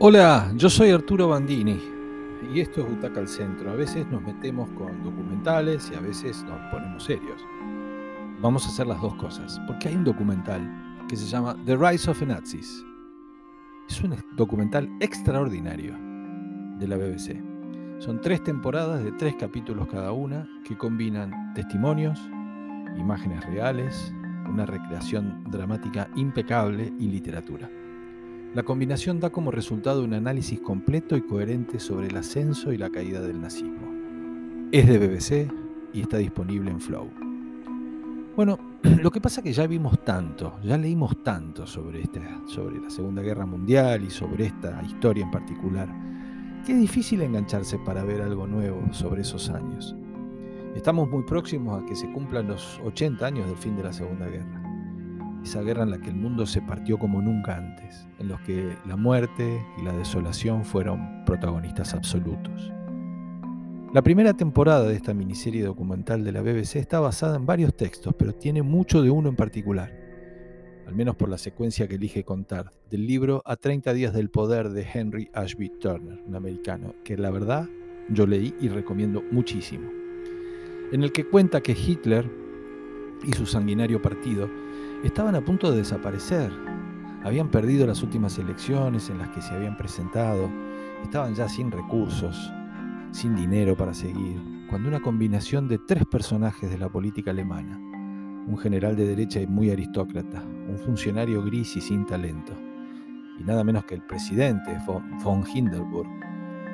Hola, yo soy Arturo Bandini y esto es Butaca al Centro. A veces nos metemos con documentales y a veces nos ponemos serios. Vamos a hacer las dos cosas, porque hay un documental que se llama The Rise of the Nazis. Es un documental extraordinario de la BBC. Son tres temporadas de tres capítulos cada una que combinan testimonios, imágenes reales, una recreación dramática impecable y literatura. La combinación da como resultado un análisis completo y coherente sobre el ascenso y la caída del nazismo. Es de BBC y está disponible en Flow. Bueno, lo que pasa es que ya vimos tanto, ya leímos tanto sobre, esta, sobre la Segunda Guerra Mundial y sobre esta historia en particular, que es difícil engancharse para ver algo nuevo sobre esos años. Estamos muy próximos a que se cumplan los 80 años del fin de la Segunda Guerra esa guerra en la que el mundo se partió como nunca antes, en los que la muerte y la desolación fueron protagonistas absolutos. La primera temporada de esta miniserie documental de la BBC está basada en varios textos, pero tiene mucho de uno en particular, al menos por la secuencia que elige contar, del libro A 30 días del poder de Henry Ashby Turner, un americano, que la verdad yo leí y recomiendo muchísimo, en el que cuenta que Hitler y su sanguinario partido estaban a punto de desaparecer. Habían perdido las últimas elecciones en las que se habían presentado, estaban ya sin recursos, sin dinero para seguir, cuando una combinación de tres personajes de la política alemana, un general de derecha y muy aristócrata, un funcionario gris y sin talento, y nada menos que el presidente von Hindenburg,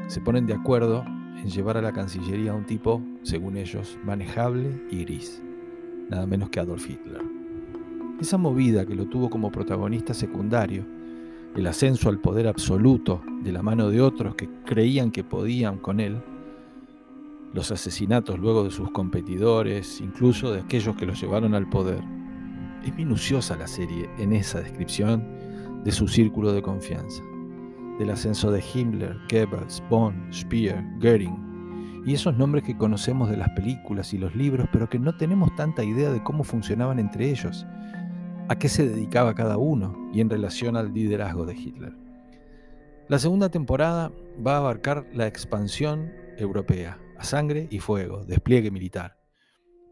se ponen de acuerdo en llevar a la Cancillería a un tipo, según ellos, manejable y gris, nada menos que Adolf Hitler. Esa movida que lo tuvo como protagonista secundario, el ascenso al poder absoluto de la mano de otros que creían que podían con él, los asesinatos luego de sus competidores, incluso de aquellos que los llevaron al poder. Es minuciosa la serie en esa descripción de su círculo de confianza, del ascenso de Himmler, Goebbels, Bonn, Speer, Goering, y esos nombres que conocemos de las películas y los libros, pero que no tenemos tanta idea de cómo funcionaban entre ellos a qué se dedicaba cada uno y en relación al liderazgo de Hitler. La segunda temporada va a abarcar la expansión europea, a sangre y fuego, despliegue militar,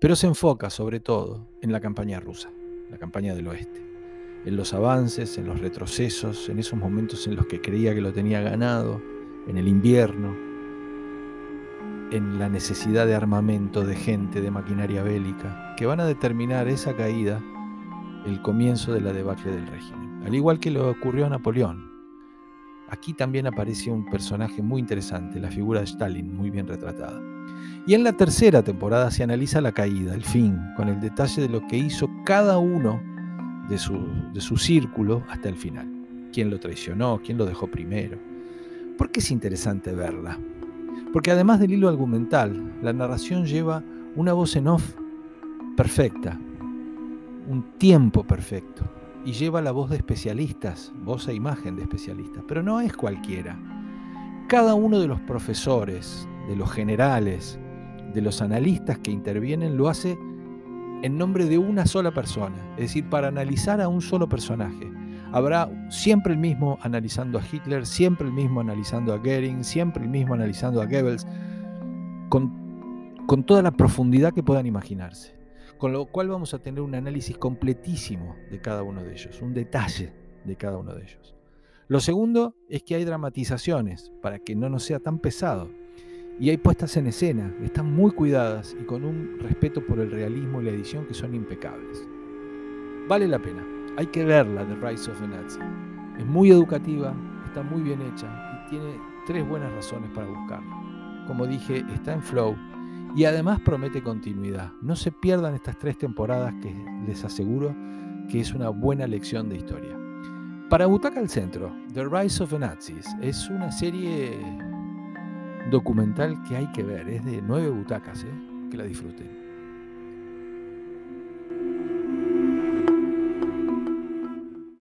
pero se enfoca sobre todo en la campaña rusa, la campaña del oeste, en los avances, en los retrocesos, en esos momentos en los que creía que lo tenía ganado, en el invierno, en la necesidad de armamento, de gente, de maquinaria bélica, que van a determinar esa caída el comienzo de la debacle del régimen, al igual que lo ocurrió a Napoleón. Aquí también aparece un personaje muy interesante, la figura de Stalin, muy bien retratada. Y en la tercera temporada se analiza la caída, el fin, con el detalle de lo que hizo cada uno de su, de su círculo hasta el final. Quién lo traicionó, quién lo dejó primero. ¿Por qué es interesante verla? Porque además del hilo argumental, la narración lleva una voz en off perfecta, un tiempo perfecto y lleva la voz de especialistas, voz e imagen de especialistas, pero no es cualquiera. Cada uno de los profesores, de los generales, de los analistas que intervienen lo hace en nombre de una sola persona, es decir, para analizar a un solo personaje. Habrá siempre el mismo analizando a Hitler, siempre el mismo analizando a Goering, siempre el mismo analizando a Goebbels, con, con toda la profundidad que puedan imaginarse. Con lo cual vamos a tener un análisis completísimo de cada uno de ellos, un detalle de cada uno de ellos. Lo segundo es que hay dramatizaciones para que no nos sea tan pesado. Y hay puestas en escena, están muy cuidadas y con un respeto por el realismo y la edición que son impecables. Vale la pena, hay que verla, The Rise of the Nazi. Es muy educativa, está muy bien hecha y tiene tres buenas razones para buscarla. Como dije, está en Flow, y además promete continuidad. No se pierdan estas tres temporadas que les aseguro que es una buena lección de historia. Para Butaca al Centro, The Rise of the Nazis es una serie documental que hay que ver. Es de nueve butacas, ¿eh? que la disfruten.